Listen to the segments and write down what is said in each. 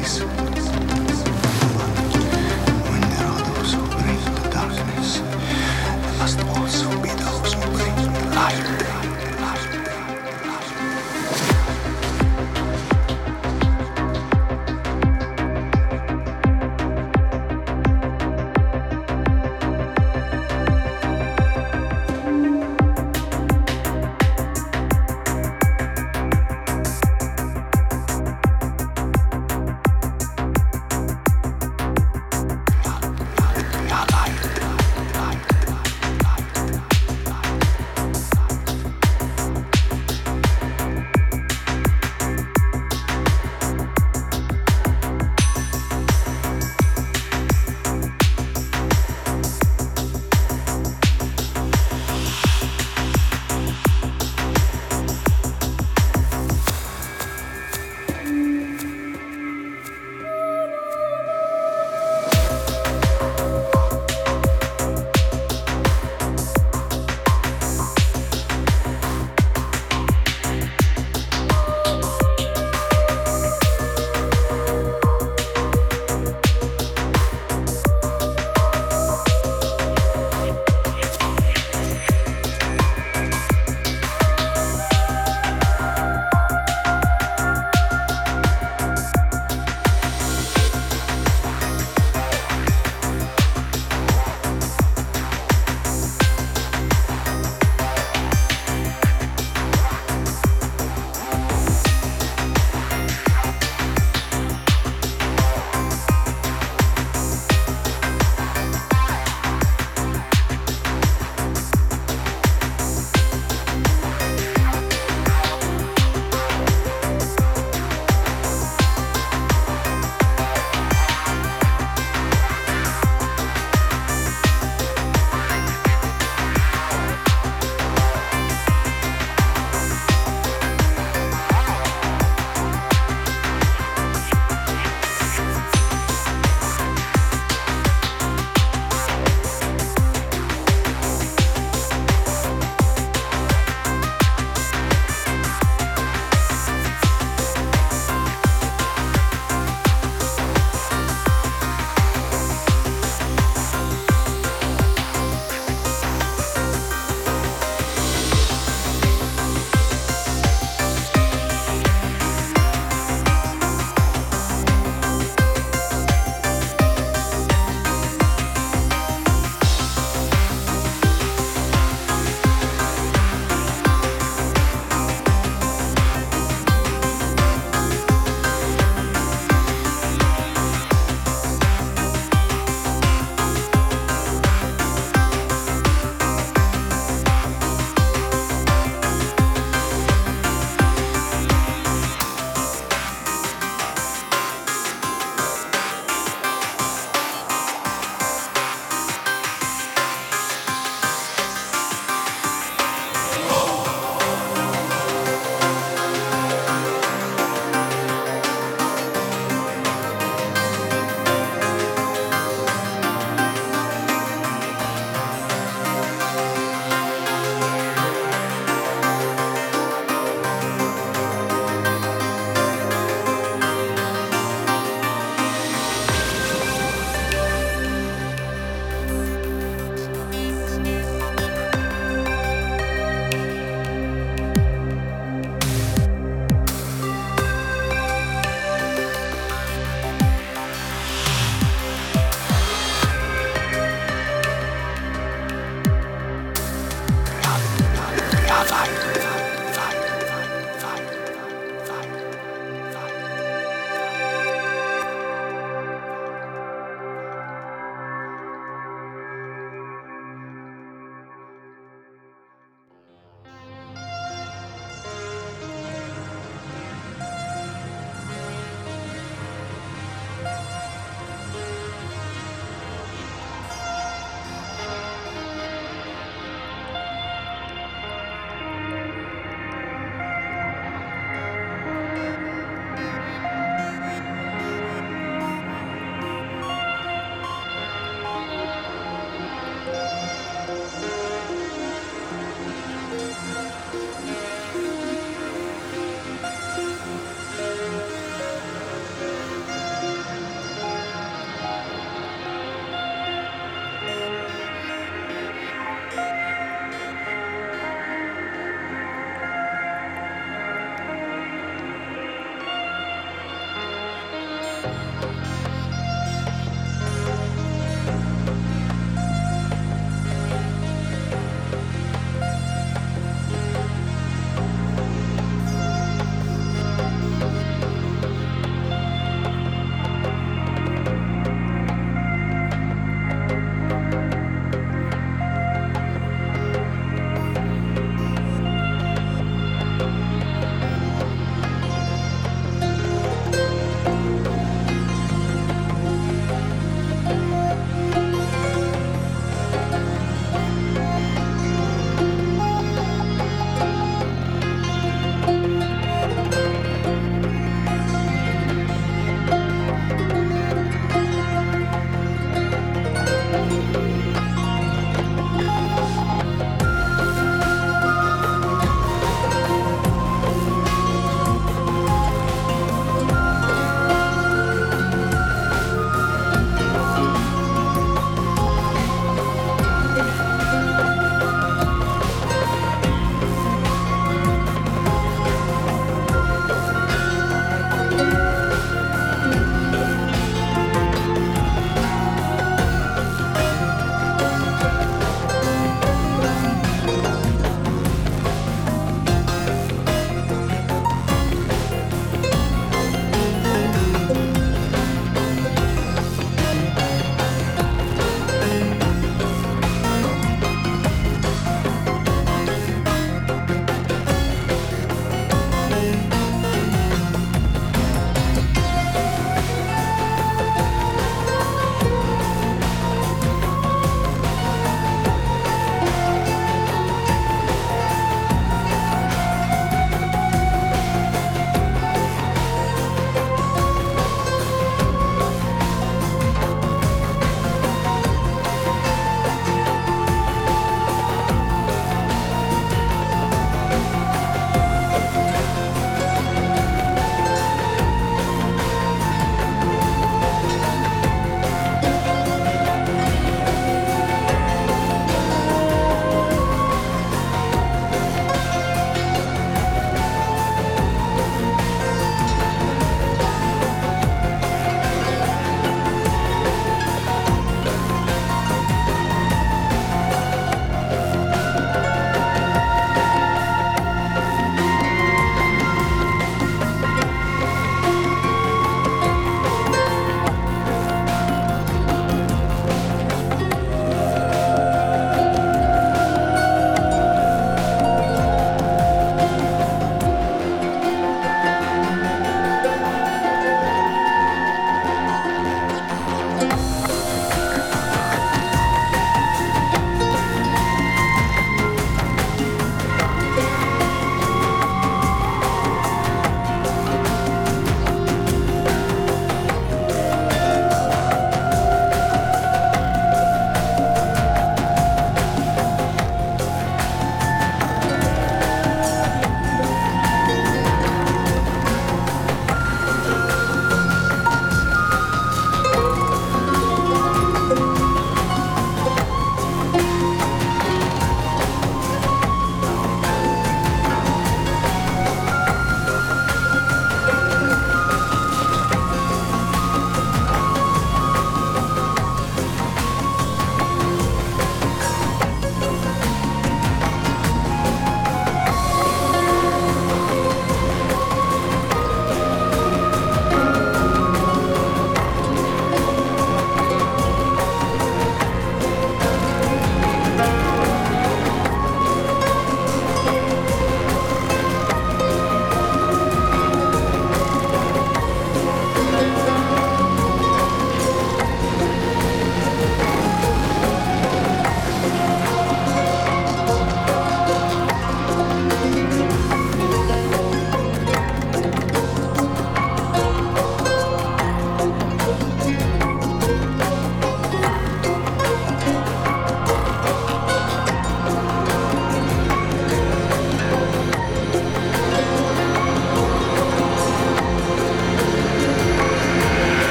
police.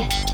Oh.